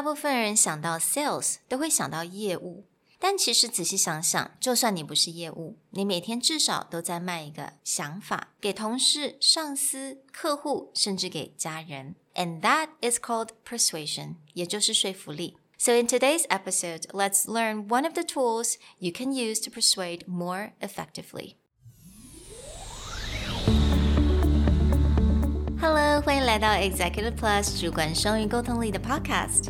大部分人想到 sales 都会想到业务，但其实仔细想想，就算你不是业务，你每天至少都在卖一个想法给同事、上司、客户，甚至给家人。And that is called persuasion，也就是说服力。So in today's episode, let's learn one of the tools you can use to persuade more effectively. Hello，欢迎来到 Executive Plus 主管双语沟通力的 Podcast。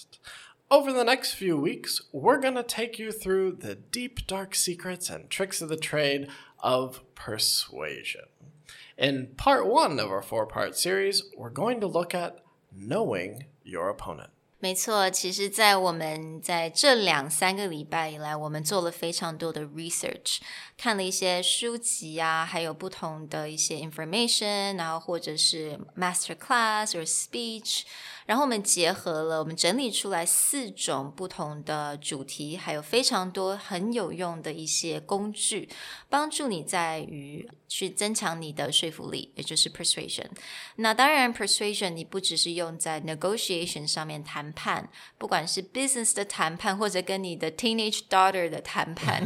Over the next few weeks, we're going to take you through the deep, dark secrets and tricks of the trade of persuasion. In part one of our four part series, we're going to look at knowing your opponent. 没错，其实，在我们在这两三个礼拜以来，我们做了非常多的 research，看了一些书籍啊，还有不同的一些 information，然后或者是 master class 或 speech。 然后我们结合了，我们整理出来四种不同的主题，还有非常多很有用的一些工具，帮助你在于去增强你的说服力，也就是 persuasion。那当然，persuasion 你不只是用在 negotiation 上面谈判，不管是 business 的谈判，或者跟你的 teenage daughter 的谈判，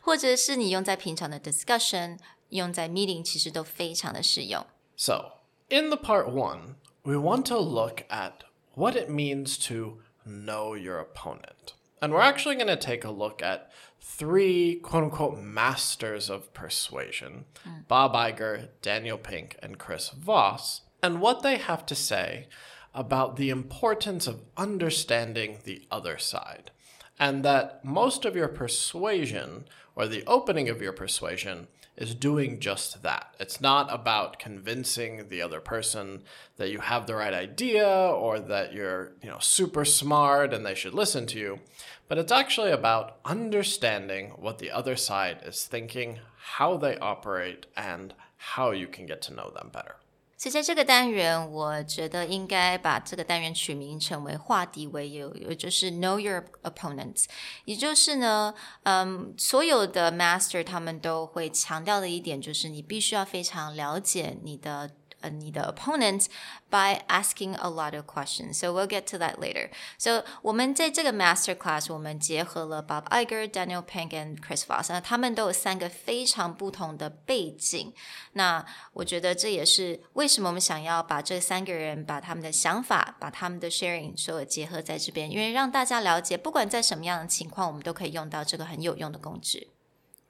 或者是你用在平常的 discussion，用在 meeting，其实都非常的适用。So in the part one we want to look at what it means to know your opponent. And we're actually going to take a look at three quote unquote masters of persuasion mm. Bob Iger, Daniel Pink, and Chris Voss, and what they have to say about the importance of understanding the other side. And that most of your persuasion, or the opening of your persuasion, is doing just that. It's not about convincing the other person that you have the right idea or that you're, you know, super smart and they should listen to you, but it's actually about understanding what the other side is thinking, how they operate, and how you can get to know them better. 所以在这个单元，我觉得应该把这个单元取名成为“化敌为友”，也就是 “Know Your Opponents”。也就是呢，嗯，所有的 Master 他们都会强调的一点，就是你必须要非常了解你的。uh, need the opponent by asking a lot of questions. So we'll get to that later. So 我们在这个 master class，我们结合了 Bob Iger、Daniel Pink and Chris Voss，那他们都有三个非常不同的背景。那我觉得这也是为什么我们想要把这三个人把他们的想法、把他们的 sharing 所有结合在这边，因为让大家了解，不管在什么样的情况，我们都可以用到这个很有用的工具。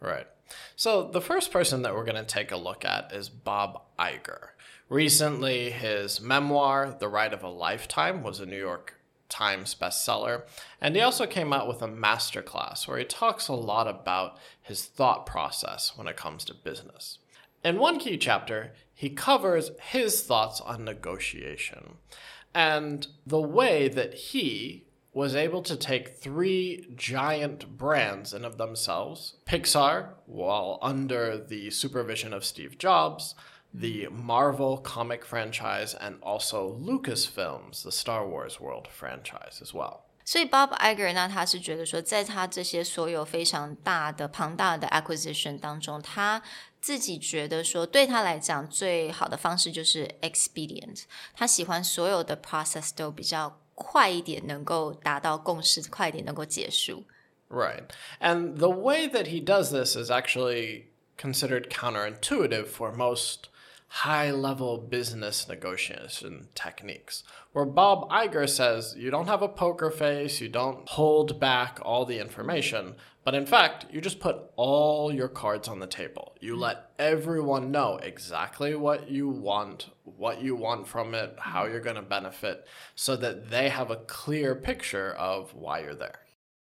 Right. So the first person that we're going to take a look at is Bob Iger. Recently, his memoir, The Ride of a Lifetime, was a New York Times bestseller. And he also came out with a masterclass where he talks a lot about his thought process when it comes to business. In one key chapter, he covers his thoughts on negotiation and the way that he was able to take three giant brands in of themselves Pixar, while under the supervision of Steve Jobs, the Marvel comic franchise, and also Lucasfilms, the Star Wars world franchise as well. 所以 Bob Iger 呢，他是觉得说，在他这些所有非常大的、庞大的 acquisition 当中，他自己觉得说，对他来讲最好的方式就是 expedient。他喜欢所有的 process 都比较快一点，能够达到共识，快一点能够结束。Right, and the way that he does this is actually considered counterintuitive for most high level business negotiation techniques. Where Bob Iger says you don't have a poker face, you don't hold back all the information, but in fact, you just put all your cards on the table. You let everyone know exactly what you want, what you want from it, how you're going to benefit, so that they have a clear picture of why you're there.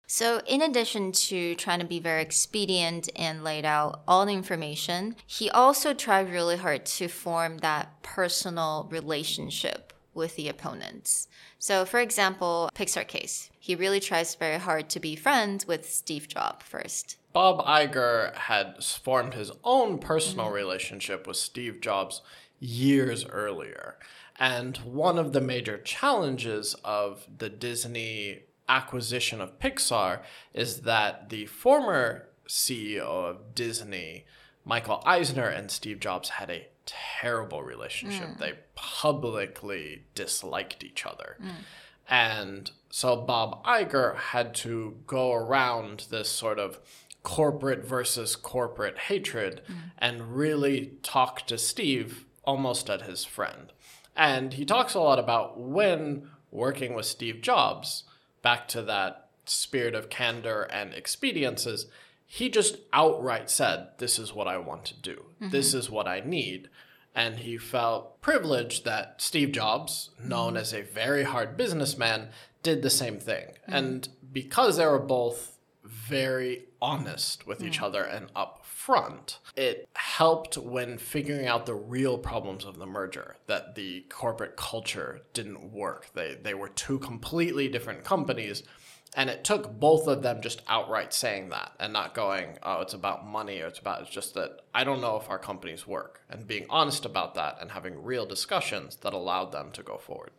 So, in addition to trying to be very expedient and laid out all the information, he also tried really hard to form that personal relationship with the opponents. So, for example, Pixar case, he really tries very hard to be friends with Steve Jobs first. Bob Iger had formed his own personal relationship with Steve Jobs years earlier. And one of the major challenges of the Disney acquisition of Pixar is that the former CEO of Disney, Michael Eisner, and Steve Jobs had a terrible relationship. Mm. They publicly disliked each other. Mm. And so Bob Iger had to go around this sort of corporate versus corporate hatred mm. and really talk to Steve almost as his friend. And he talks a lot about when working with Steve Jobs back to that spirit of candor and expediences, he just outright said, This is what I want to do. Mm-hmm. This is what I need. And he felt privileged that Steve Jobs, known mm-hmm. as a very hard businessman, did the same thing. Mm-hmm. And because they were both very honest with each mm. other and upfront, it helped when figuring out the real problems of the merger that the corporate culture didn't work. They they were two completely different companies. And it took both of them just outright saying that and not going, oh, it's about money or it's about, it's just that I don't know if our companies work. And being honest about that and having real discussions that allowed them to go forward.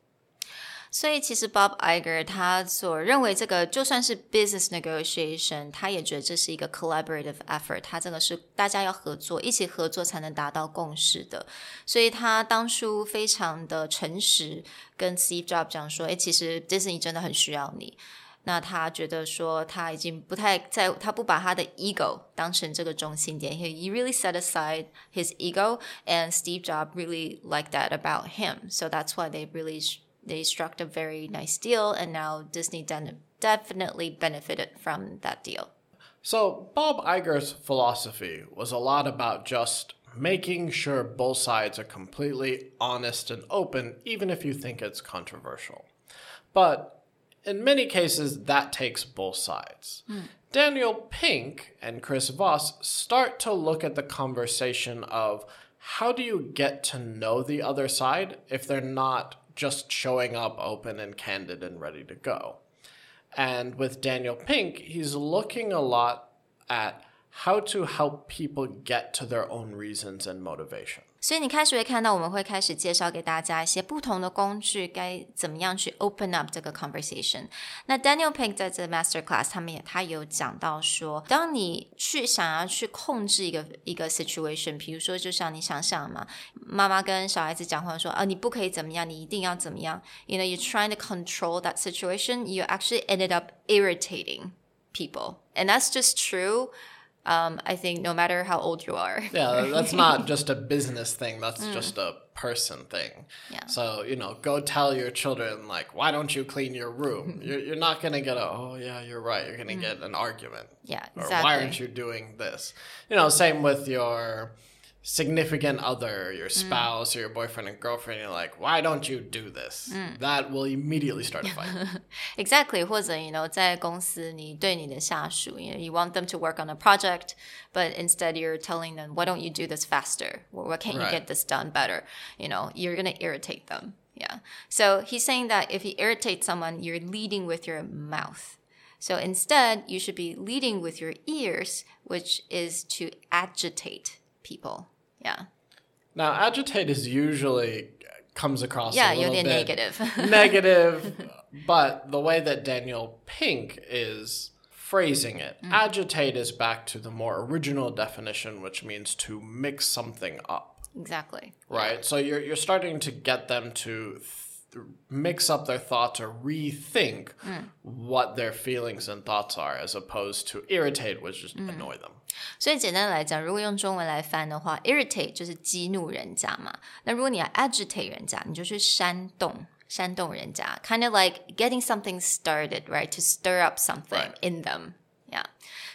所以其实 Bob Iger 他所认为这个就算是 business negotiation，他也觉得这是一个 collaborative effort，他这个是大家要合作，一起合作才能达到共识的。所以他当初非常的诚实，跟 Steve Jobs 讲说：“哎，其实 Disney 真的很需要你。”那他觉得说他已经不太在，他不把他的 ego 当成这个中心点。He he really set aside his ego, and Steve Jobs really liked that about him. So that's why they really they struck a very nice deal, and now Disney definitely benefited from that deal. So, Bob Iger's philosophy was a lot about just making sure both sides are completely honest and open, even if you think it's controversial. But in many cases, that takes both sides. Mm. Daniel Pink and Chris Voss start to look at the conversation of how do you get to know the other side if they're not just showing up open and candid and ready to go. And with Daniel Pink, he's looking a lot at how to help people get to their own reasons and motivation. 所以你开始会看到，我们会开始介绍给大家一些不同的工具，该怎么样去 open up 这个 conversation。那 Daniel Pink 在这 master class 他们也他有讲到说，当你去想要去控制一个一个 situation，比如说就像你想想嘛，妈妈跟小孩子讲话说啊，你不可以怎么样，你一定要怎么样。You know, you're trying to control that situation. You actually ended up irritating people, and that's just true. Um, I think no matter how old you are. yeah, that's not just a business thing. That's mm. just a person thing. Yeah. So you know, go tell your children like, why don't you clean your room? you're you're not gonna get a oh yeah you're right. You're gonna mm. get an argument. Yeah, exactly. Or why aren't you doing this? You know, same with your significant other, your mm. spouse, mm. or your boyfriend and girlfriend, you're like, why don't you do this? Mm. That will immediately start a fight. exactly. 或者 you know 在公司你对你的下属 you know you want them to work on a project, but instead you're telling them, why don't you do this faster? Why can't you right. get this done better? You know, you're gonna irritate them. Yeah. So he's saying that if you irritate someone, you're leading with your mouth. So instead, you should be leading with your ears, which is to agitate people. Yeah. Now, agitate is usually comes across yeah, a little bit negative. negative, but the way that Daniel Pink is phrasing it, mm. agitate is back to the more original definition, which means to mix something up. Exactly. Right. Yeah. So you're you're starting to get them to mix up their thoughts or rethink what their feelings and thoughts are, as opposed to irritate, which just annoy them. 所以简单来讲，如果用中文来翻的话，irritate 就是激怒人家嘛。那如果你要 agitate 人家，你就去煽动。煽动人家，kind of like getting something started, right? To stir up something Right. in them. Yeah.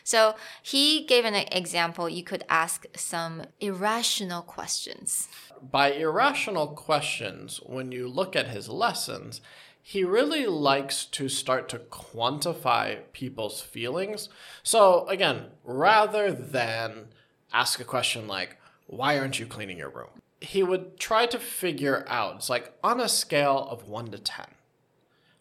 So he gave an example. You could ask some irrational questions. By irrational questions, when you look at his lessons, he really likes to start to quantify people's feelings. So, again, rather than ask a question like, Why aren't you cleaning your room? He would try to figure out, it's like on a scale of 1 to 10,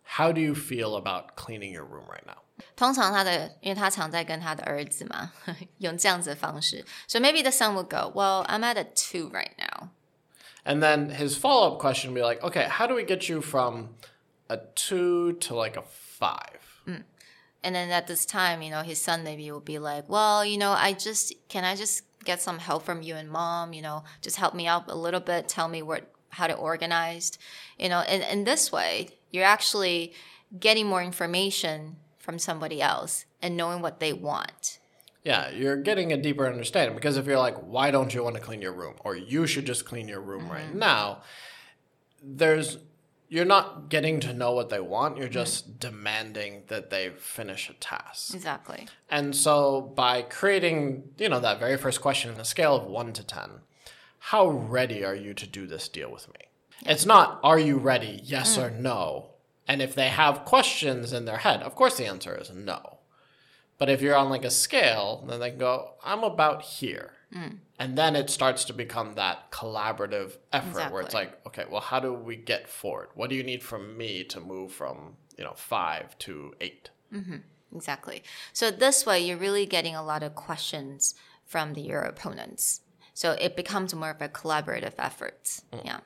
how do you feel about cleaning your room right now? 通常他的，因为他常在跟他的儿子嘛，用这样子的方式。So maybe the son would go, "Well, I'm at a two right now." And then his follow up question would be like, okay, how do we get you from a two to like a five? Mm. And then at this time, you know, his son maybe will be like, "Well, you know, I just can I just get some help from you and mom? You know, just help me out a little bit. Tell me what how to organize. You know, and in this way, you're actually getting more information from somebody else and knowing what they want. Yeah, you're getting a deeper understanding because if you're like, why don't you want to clean your room? Or you should just clean your room right mm-hmm. now, there's you're not getting to know what they want, you're just demanding that they finish a task. Exactly. And so by creating, you know, that very first question in a scale of 1 to 10, how ready are you to do this deal with me? It's not are you ready, yes mm. or no. And if they have questions in their head, of course the answer is no. But if you're on like a scale, then they can go, I'm about here. Mm. And then it starts to become that collaborative effort where it's like, okay, well, how do we get forward? What do you need from me to move from, you know, five to eight? Mm-hmm. Exactly. So this way, you're really getting a lot of questions from the, your opponents. So it becomes more of a collaborative effort. Mm. Yeah.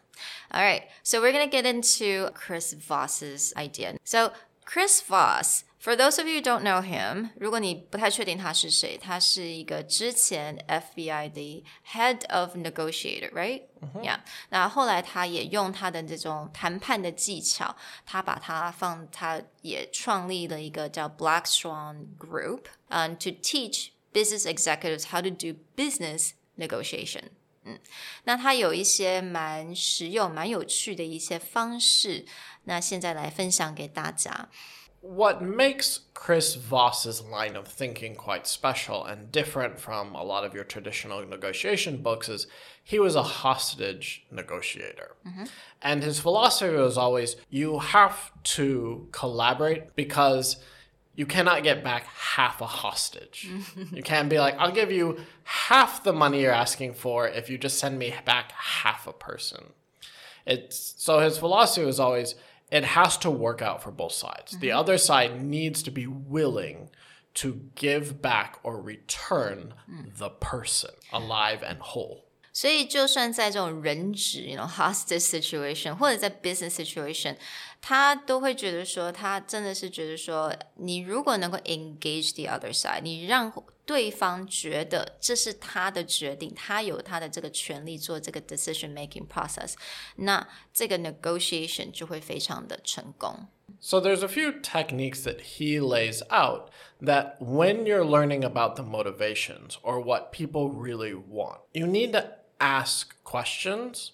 All right. So we're going to get into Chris Voss's idea. So Chris Voss, for those of you who don't know him, 如果你不太确定他是谁，他是一个之前 FBI 的 Head of Negotiator, right? Yeah. 那后来他也用他的这种谈判的技巧，他把它放，他也创立了一个叫 Black Swan Group，嗯、t o teach business executives how to do business negotiation。嗯，那他有一些蛮实用、蛮有趣的一些方式，那现在来分享给大家。 What makes Chris Voss's line of thinking quite special and different from a lot of your traditional negotiation books is he was a hostage negotiator. Mm-hmm. And his philosophy was always you have to collaborate because you cannot get back half a hostage. you can't be like, I'll give you half the money you're asking for if you just send me back half a person. It's so his philosophy was always it has to work out for both sides. The other side needs to be willing to give back or return the person alive and whole. 所以，就算在这种人质，you know hostage situation，或者在 business situation，他都会觉得说，他真的是觉得说，你如果能够 engage the other side，你让 对方觉得这是他的决定，他有他的这个权利做这个 decision making process，那这个 negotiation 就会非常的成功。 So there's a few techniques that he lays out that when you're learning about the motivations or what people really want, you need to ask questions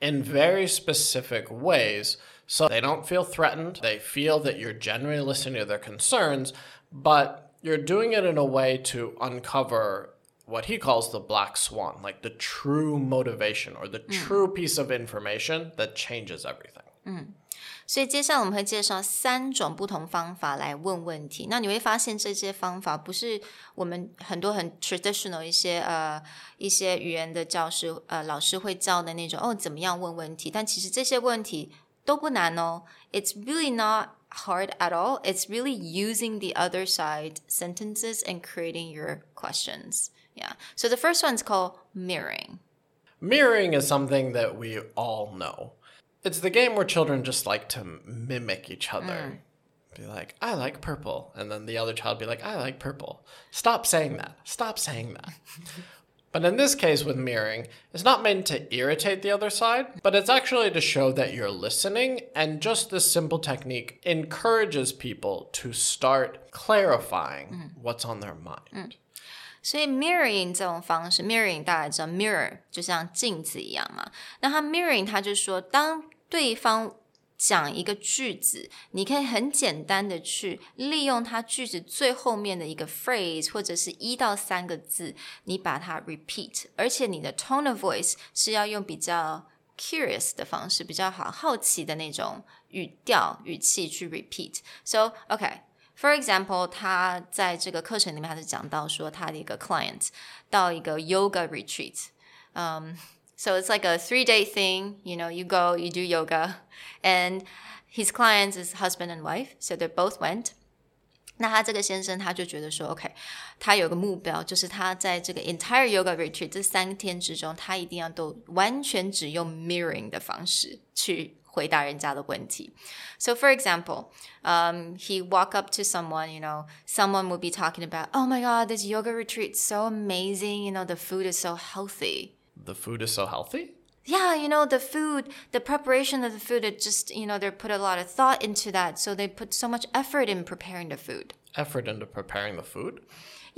in very specific ways so they don't feel threatened. They feel that you're genuinely listening to their concerns, but you're doing it in a way to uncover what he calls the black swan, like the true motivation or the true piece of information that changes everything. 所以接下来我们会介绍三种不同方法来问问题。那你会发现这些方法不是我们很多很 traditional 一些呃一些语言的教师呃老师会教的那种哦怎么样问问题，但其实这些问题 都不难哦。It's really not hard at all. It's really using the other side sentences and creating your questions. Yeah. So the first one's called mirroring. Mirroring is something that we all know. It's the game where children just like to mimic each other. Be like, I like purple. And then the other child be like, I like purple. Stop saying that. Stop saying that. But in this case with mirroring, it's not meant to irritate the other side, but it's actually to show that you're listening. And just this simple technique encourages people to start clarifying what's on their mind. 所以 mirroring 这种方式，mirroring 大家知道 mirror 就像镜子一样嘛。那它 mirroring 它就说，当对方 讲一个句子，你可以很简单的去利用它句子最后面的一个 phrase 或者是一到三个字，你把它 repeat，而且你的 tone of voice 是要用比较 curious 的方式，比较好好奇的那种语调语气去 repeat。So OK。For example，他在这个课程里面，他是讲到说他的一个 client 到一个 yoga retreat，嗯、um,，so it's like a three day thing. You know, you go, you do yoga, and his clients is husband and wife, so they both went. 那他这个先生他就觉得说，OK，他有个目标，就是他在这个 entire yoga retreat 这三天之中，他一定要都完全只用 mirroring 的方式去回答人家的问题。So for example, um, he walk up to someone, you know, someone would be talking about, oh my god, this yoga retreat so amazing, you know, the food is so healthy. The food is so healthy? Yeah, you know, the food, the preparation of the food, it just, you know, they put a lot of thought into that. So they put so much effort in preparing the food. Effort into preparing the food?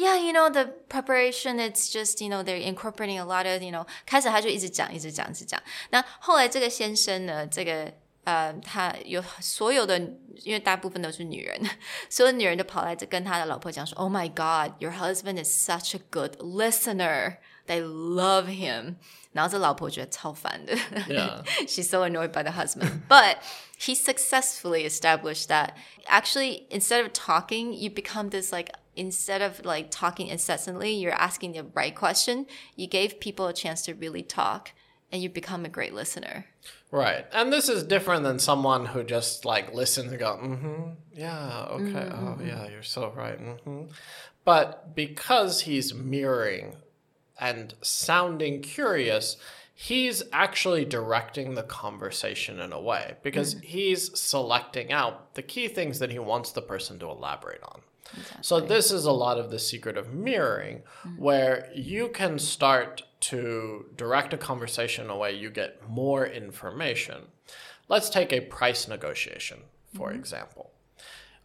yeah, you know, the preparation, it's just, you know, they're incorporating a lot of, you know, 开始他就一直讲，一直讲，一直讲。那后来这个先生呢，这个呃，他有所有的，因为大部分都是女人，所有女人都跑来跟他的老婆讲说：“Oh my God, your husband is such a good listener. They love him.” 然后这老婆觉得超烦的。Yeah. She's so annoyed by the husband. But he successfully established that actually instead of talking, you become this like instead of like talking incessantly, you're asking the right question. You gave people a chance to really talk and you become a great listener. Right. And this is different than someone who just like listens and go, mm-hmm, yeah, okay, mm-hmm. oh yeah, you're so right. Mm-hmm. But because he's mirroring and sounding curious, he's actually directing the conversation in a way because mm. he's selecting out the key things that he wants the person to elaborate on. Exactly. So, this is a lot of the secret of mirroring, mm. where you can start to direct a conversation in a way you get more information. Let's take a price negotiation, for mm. example.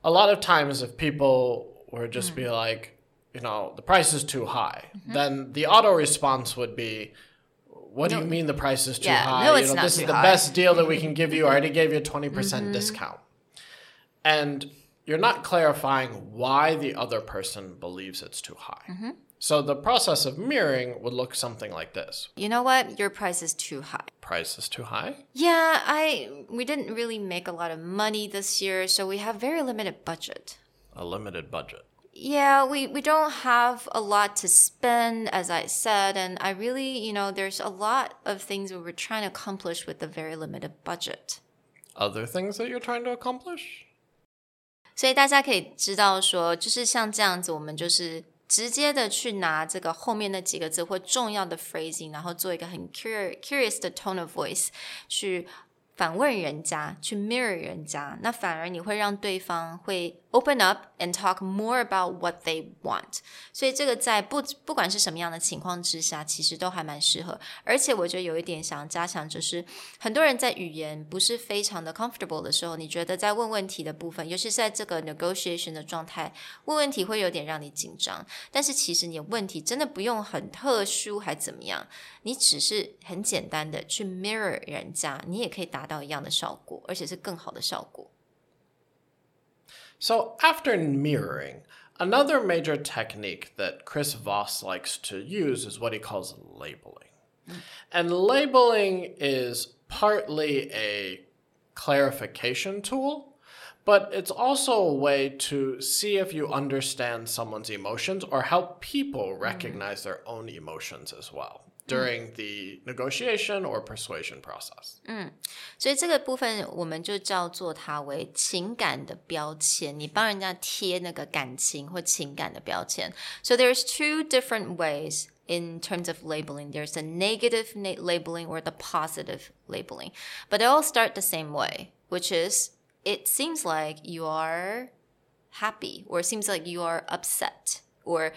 A lot of times, if people were just be mm. like, you know, the price is too high, mm-hmm. then the auto response would be, what no. do you mean the price is too yeah, high? No, it's you know, not this is the high. best deal that we can give you. I already gave you a 20% mm hmm discount. And you're not clarifying why the other person believes it's too high. Mm-hmm. So the process of mirroring would look something like this. You know what? Your price is too high. Price is too high? Yeah, I we didn't really make a lot of money this year, so we have very limited budget. A limited budget Yeah, we, we don't have a lot to spend, as I said, and I really, you know, there's a lot of things we we're trying to accomplish with a very limited budget. Other things that you're trying to accomplish? 所以大家可以知道说，就是像这样子，我们就是直接的去拿这个后面那几个字或重要的 phrasing，然后做一个很 curious curious 的 tone of voice 去反问人家，去 mirror 人家，那反而你会让对方会 open up and talk more about what they want。所以这个在不不管是什么样的情况之下，其实都还蛮适合。而且我觉得有一点想要加强，就是很多人在语言不是非常的 comfortable 的时候，你觉得在问问题的部分，尤其是在这个 negotiation 的状态，问问题会有点让你紧张。但是其实你的问题真的不用很特殊，还怎么样？你只是很简单的去 mirror 人家，你也可以达到一样的效果，而且是更好的效果。So after mirroring, another major technique that Chris Voss likes to use is what he calls labeling. And labeling is partly a clarification tool, but it's also a way to see if you understand someone's emotions or help people recognize mm. their own emotions as well during the negotiation or persuasion process. 嗯，所以这个部分我们就叫做它为情感的标签。你帮人家贴那个感情或情感的标签。So there's two different ways in terms of labeling. There's a negative labeling or the positive labeling, but they all start the same way, which is it seems like you are happy or it seems like you are upset or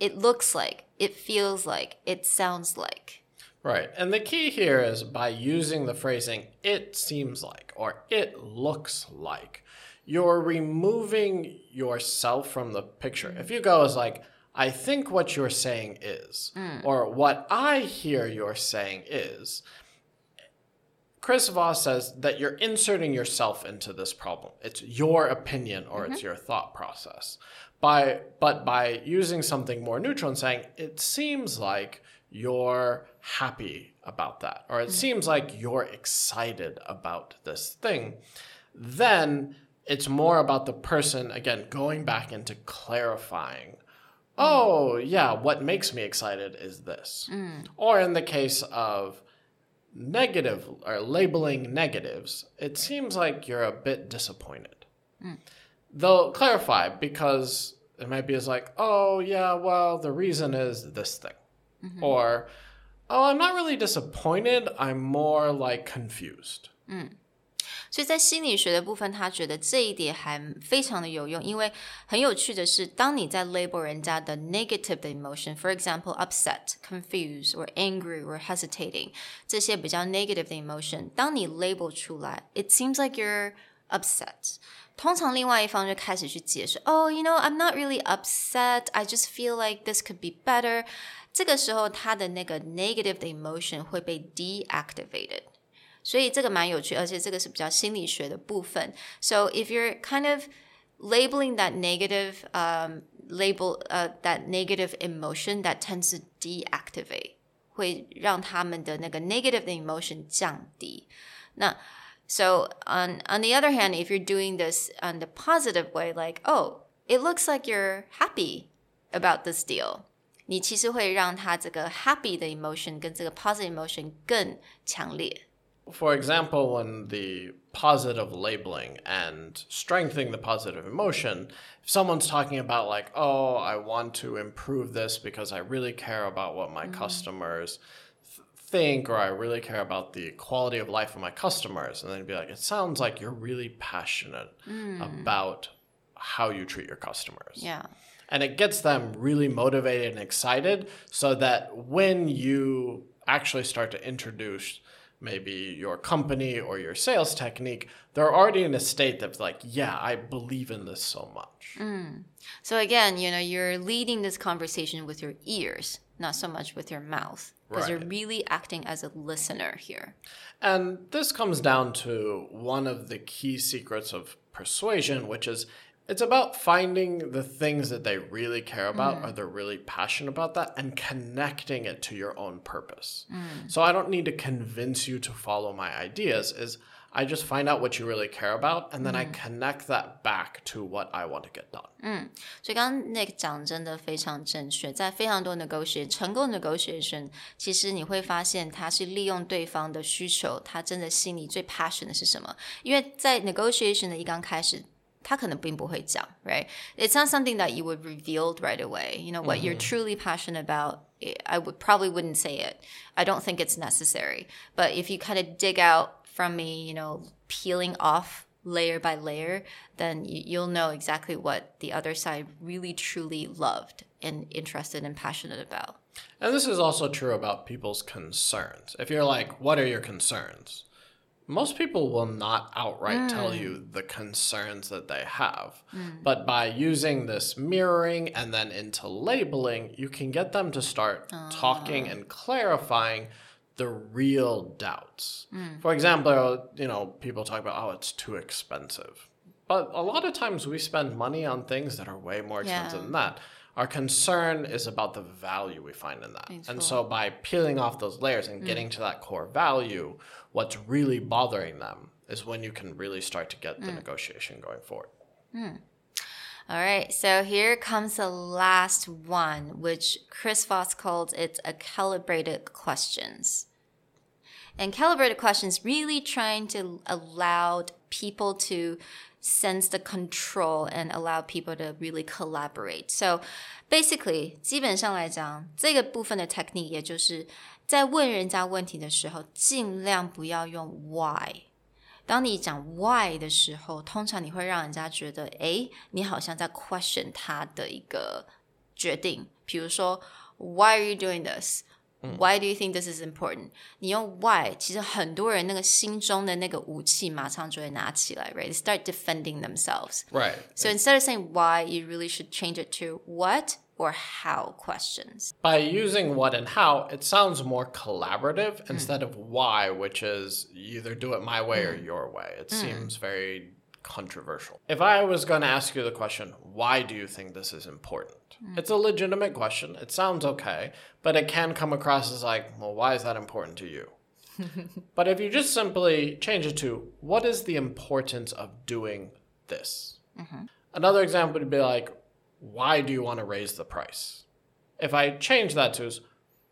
it looks like, it feels like, it sounds like. Right. And the key here is by using the phrasing, it seems like, or it looks like, you're removing yourself from the picture. If you go as like, I think what you're saying is, mm. or what I hear you're saying is, Chris Voss says that you're inserting yourself into this problem. It's your opinion or it's mm-hmm. your thought process. By but by using something more neutral and saying it seems like you're happy about that or it seems like you're excited about this thing, then it's more about the person again going back into clarifying oh yeah what makes me excited is this. Mm. Or in the case of negative or labeling negatives, it seems like you're a bit disappointed. Mm They'll clarify because it might be as like, oh, yeah, well, the reason is this thing. Or, oh, I'm not really disappointed. I'm more like confused. 所以在心理学的部分，他觉得这一点还非常的有用，因为很有趣的是，当你在 label 人家的 negative 的 emotion，for example upset、confused or angry or hesitating 这些比较 negative 的 emotion，当你 label 出来，it seems like you're upset。 通常另外一方就开始去解释，Oh, you know, I'm not really upset. I just feel like this could be better. 这个时候，他的那个 negative 的 emotion 会被 deactivated。所以这个蛮有趣，而且这个是比较心理学的部分。So if you're kind of labeling that negative um, label uh, that negative emotion that tends to deactivate，会让他们的那个 negative 的 emotion 降低。那 so on on the other hand, if you're doing this on the positive way, like oh, it looks like you're happy about this deal. 你其实会让他这个 happy 的 emotion 跟这个 positive emotion 更强烈。 For example, when the positive labeling and strengthening the positive emotion, if someone's talking about, like, oh, I want to improve this because I really care about what my customers th- think, or I really care about the quality of life of my customers, and then be like, it sounds like you're really passionate mm. about how you treat your customers. Yeah. And it gets them really motivated and excited so that when you actually start to introduce maybe your company or your sales technique, they're already in a state that's like, yeah, I believe in this so much. Mm. So again, you know, you're leading this conversation with your ears, not so much with your mouth, because you're really acting as a listener here. And this comes down to one of the key secrets of persuasion, which is it's about finding the things that they really care about mm. or they're really passionate about that and connecting it to your own purpose. Mm. So I don't need to convince you to follow my ideas is I just find out what you really care about and then I connect that back to what I want to get done. 所以刚刚 Nick 讲真的非常正确，在非常多 negotiation 成功 negotiation，其实你会发现他是利用对方的需求，他真的心里最 passion 的是什么？因为在 negotiation 的一刚开始。他可能并不会讲，right? It's not something that you would reveal right away. You know what you're truly passionate about. I would probably wouldn't say it. I don't think it's necessary. But if you kind of dig out from me, you know, peeling off layer by layer, then you, you'll know exactly what the other side really truly loved and interested and passionate about. And this is also true about people's concerns. If you're like, what are your concerns? Most people will not outright tell mm. you the concerns that they have. Mm. But by using this mirroring and then into labeling, you can get them to start ah. talking and clarifying the real doubts. Mm. For example, you know, people talk about, oh, it's too expensive. But a lot of times we spend money on things that are way more expensive Yeah. than that. Our concern is about the value we find in that. And so, by peeling off those layers and mm. getting to that core value, what's really bothering them is when you can really start to get the mm. negotiation going forward. All right, so here comes the last one, which Chris Voss called it a calibrated questions. And calibrated questions really trying to allow people to sense the control and allow people to really collaborate. So basically, 基本上来讲，这个部分的 technique 也就是在问人家问题的时候，尽量不要用 why。 当你讲 why 的时候，通常你会让人家觉得，诶，你好像在 question 他的一个 决定，比如说 Why are you doing this? Why do you think this is important? 你用 why，其实很多人那个心中的那个武器马上就会拿起来，right? They start defending themselves. Right. So instead of saying why, you really should change it to what or how questions. By using what and how, it sounds more collaborative hmm. instead of why, which is either do it my way or hmm. your way. It hmm. seems very controversial. If I was going to ask you the question, why do you think this is important? It's a legitimate question. It sounds okay, but it can come across as like, well, why is that important to you? but if you just simply change it to, what is the importance of doing this? Mm-hmm. Another example would be like, why do you want to raise the price? If I change that to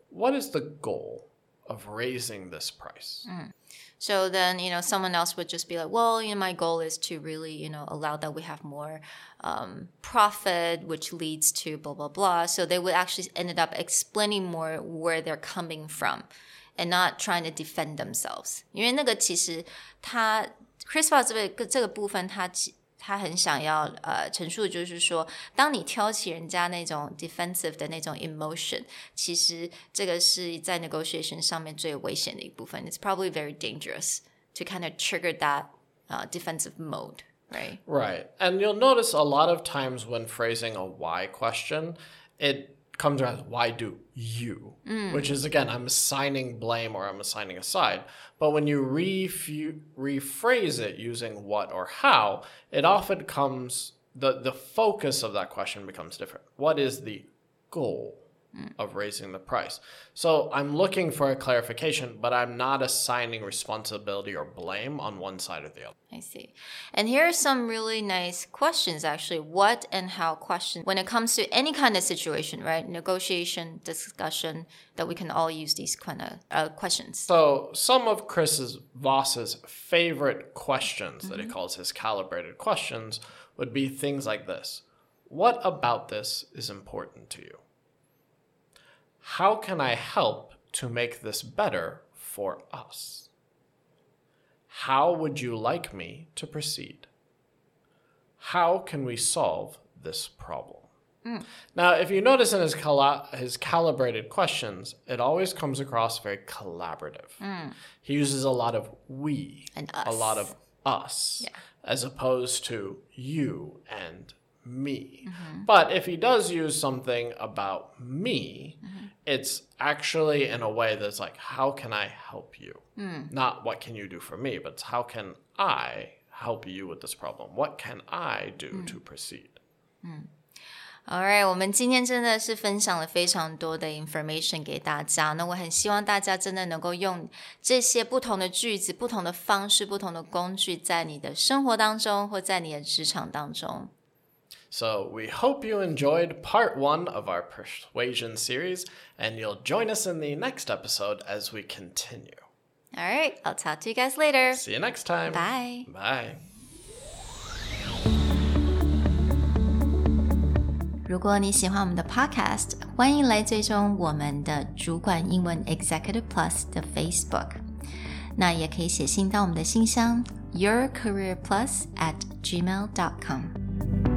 what is the goal of raising this price? Mm. So then, you know, someone else would just be like, well, you know, my goal is to really, you know, allow that we have more um, profit, which leads to blah, blah, blah. So they would actually ended up explaining more where they're coming from and not trying to defend themselves. 因为那个其实他 Chris Voss 这个这个部分，它他很想要呃陈述，就是说，当你挑起人家那种 defensive 的那种 emotion，其实这个是在 negotiation 上面最危险的一部分。It's probably very dangerous to kind of trigger that uh, defensive mode, right? Right. And you'll notice a lot of times when phrasing a why question, it comes around why do you? Mm. Which is again i'm assigning blame or i'm assigning a side. But when you refu- rephrase it using what or how it often comes the the focus of that question becomes different. What is the goal of raising the price so i'm looking for a clarification but i'm not assigning responsibility or blame on one side or the other I see. And here are some really nice questions, actually. What and how questions when it comes to any kind of situation, right? Negotiation, discussion, that we can all use these kind of uh, questions. So some of Chris's Voss's favorite questions that he calls his calibrated questions would be things like this. What about this is important to you? How can I help to make this better for us? How would you like me to proceed? How can we solve this problem? Hmm. Now, if you notice in his cala- his calibrated questions, it always comes across very collaborative. Hmm. He uses a lot of we And us. a lot of us, as opposed to you and me. But if he does use something about me, it's actually in a way that's like, how can I help you? Not what can you do for me, but it's how can I help you with this problem? What can I do to proceed? Alright，我们今天真的是分享了非常多的 information 给大家。那我很希望大家真的能够用这些不同的句子、不同的方式、不同的工具，在你的生活当中或在你的职场当中。 So we hope you enjoyed part one of our persuasion series, and you'll join us in the next episode as we continue. Alright, I'll talk to you guys later. See you next time. Bye. Bye. 如果你喜欢我们的 Podcast，欢迎来追踪我们的主管英文 Executive Plus 的 Facebook。那也可以写信到我们的信箱 yourcareerplus at gmail.com。